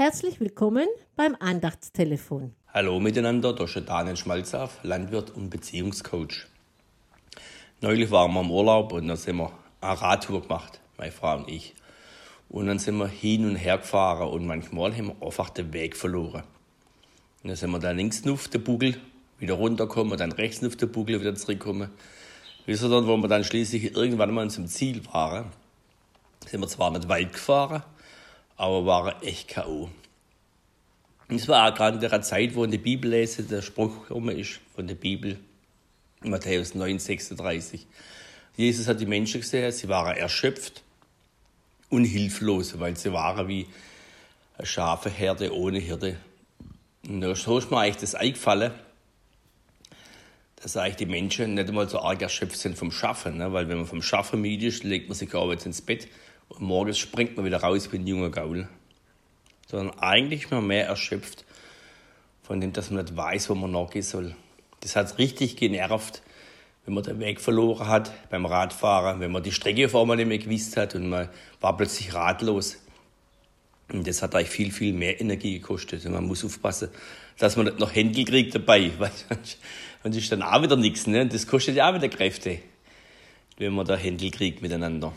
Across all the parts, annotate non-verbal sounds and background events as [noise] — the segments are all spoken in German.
Herzlich willkommen beim Andachtstelefon. Hallo miteinander, ist Daniel Schmalzaff, Landwirt und Beziehungscoach. Neulich waren wir im Urlaub und dann sind wir eine Radtour gemacht, meine Frau und ich. Und dann sind wir hin und her gefahren und manchmal haben wir einfach den Weg verloren. Und dann sind wir da links auf den Bugel wieder runtergekommen, dann rechts auf den Bugel wieder zurückgekommen. Bis wir dann, wo wir dann schließlich irgendwann mal zum Ziel waren, sind wir zwar nicht weit gefahren, aber waren echt K.O. Es war auch gerade in der Zeit, wo in der Bibel lese, der Spruch rum ist von der Bibel, Matthäus 9, 36. Jesus hat die Menschen gesehen, sie waren erschöpft und hilflos, weil sie waren wie eine scharfe Herde ohne Hirte. Und da ist mir eigentlich das eingefallen, dass eigentlich die Menschen nicht einmal so arg erschöpft sind vom Schaffen. Ne? Weil wenn man vom Schaffen müde ist, legt man sich abends ins Bett und morgens springt man wieder raus wie ein junger Gaul. Sondern eigentlich ist man mehr erschöpft von dem, dass man nicht weiß, wo man nachgehen soll. Das hat richtig genervt, wenn man den Weg verloren hat beim Radfahren, wenn man die Strecke auf einmal nicht mehr gewusst hat und man war plötzlich ratlos. Und das hat eigentlich viel, viel mehr Energie gekostet. Und man muss aufpassen, dass man nicht noch Händel kriegt dabei, [laughs] weil sonst ist dann auch wieder nichts. Ne? Das kostet ja auch wieder Kräfte, wenn man da Händel kriegt miteinander.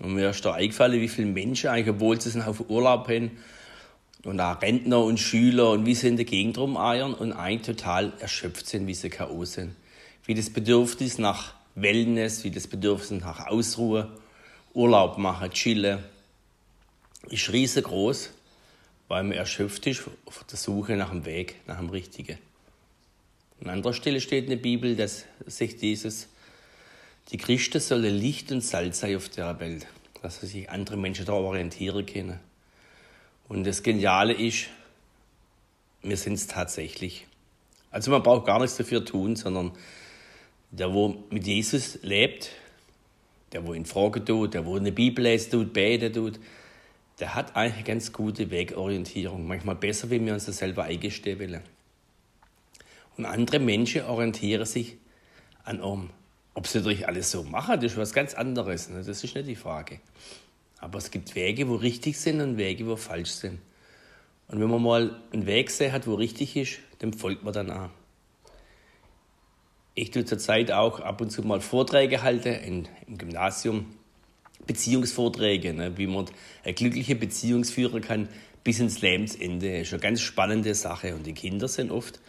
Und mir ist da eingefallen, wie viele Menschen eigentlich, obwohl sie auf Urlaub haben, und auch Rentner und Schüler und wie sie in der Gegend rumeiern und eigentlich total erschöpft sind, wie sie K.O. sind. Wie das Bedürfnis nach Wellness, wie das Bedürfnis nach Ausruhe, Urlaub machen, chillen, ist riesengroß, weil man erschöpft ist auf der Suche nach dem Weg, nach dem Richtigen. An anderer Stelle steht in der Bibel, dass sich dieses die Christen sollen Licht und Salz sein auf der Welt, dass sich andere Menschen da orientieren können. Und das Geniale ist, wir sind es tatsächlich. Also man braucht gar nichts dafür tun, sondern der, wo mit Jesus lebt, der, wo ihn fragen tut, der, wo eine Bibel lesen tut, beten tut, der hat eigentlich eine ganz gute Wegorientierung. Manchmal besser, wie wir uns das selber eingestehen wollen. Und andere Menschen orientieren sich an um. Ob sie natürlich alles so machen, das ist was ganz anderes. Ne? Das ist nicht die Frage. Aber es gibt Wege, wo richtig sind und Wege, wo falsch sind. Und wenn man mal einen Weg sehen hat, wo richtig ist, dem folgt man dann auch. Ich tue zurzeit auch ab und zu mal Vorträge halten in, im Gymnasium, Beziehungsvorträge, ne, wie man eine glückliche Beziehung führen kann bis ins Lebensende. Das ist eine ganz spannende Sache und die Kinder sind oft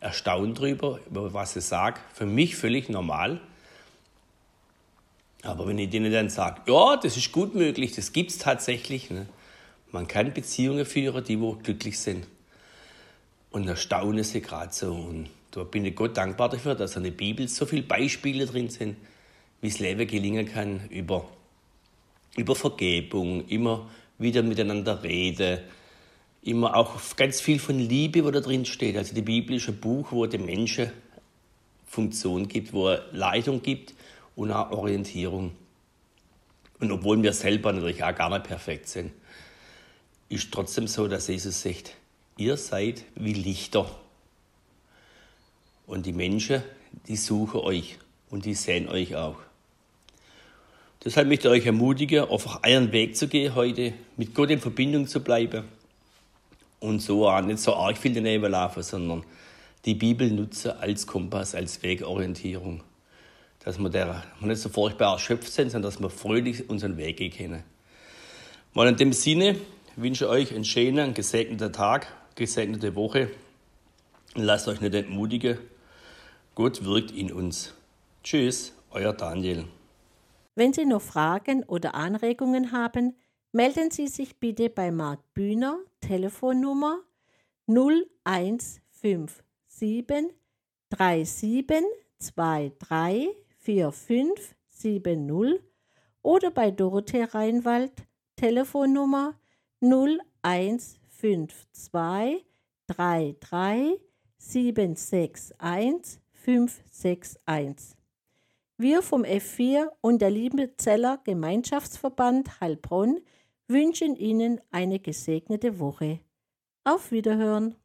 erstaunt darüber, über was sie sagen. Für mich völlig normal. Aber wenn ich denen dann sage, ja, das ist gut möglich, das gibt es tatsächlich. Ne? Man kann Beziehungen führen, die wo glücklich sind. Und erstaune sie gerade so. Und da bin ich Gott dankbar dafür, dass in der Bibel so viele Beispiele drin sind, wie das Leben gelingen kann über, über Vergebung, immer wieder miteinander reden, immer auch ganz viel von Liebe, wo da drin steht. Also die ein Buch, wo dem Menschen Funktion gibt, wo er Leitung gibt und auch Orientierung. Und obwohl wir selber natürlich auch gar nicht perfekt sind, ist trotzdem so, dass Jesus sagt, ihr seid wie Lichter. Und die Menschen, die suchen euch und die sehen euch auch. Deshalb möchte ich euch ermutigen, einfach euren Weg zu gehen heute, mit Gott in Verbindung zu bleiben und so auch nicht so arg viel daneben laufen, sondern die Bibel nutzen als Kompass, als Wegorientierung dass wir, der, nicht so furchtbar erschöpft sind, sondern dass wir fröhlich unseren Weg gehen können. Mal in dem Sinne wünsche ich euch einen schönen, gesegneten Tag, gesegnete Woche. Und lasst euch nicht entmutigen. Gott wirkt in uns. Tschüss, euer Daniel. Wenn Sie noch Fragen oder Anregungen haben, melden Sie sich bitte bei Marc Bühner, Telefonnummer 0157 3723 4570 oder bei Dorothee Reinwald Telefonnummer 0152 33 761 561. Wir vom F4 und der Liebezeller Gemeinschaftsverband Heilbronn wünschen Ihnen eine gesegnete Woche. Auf Wiederhören!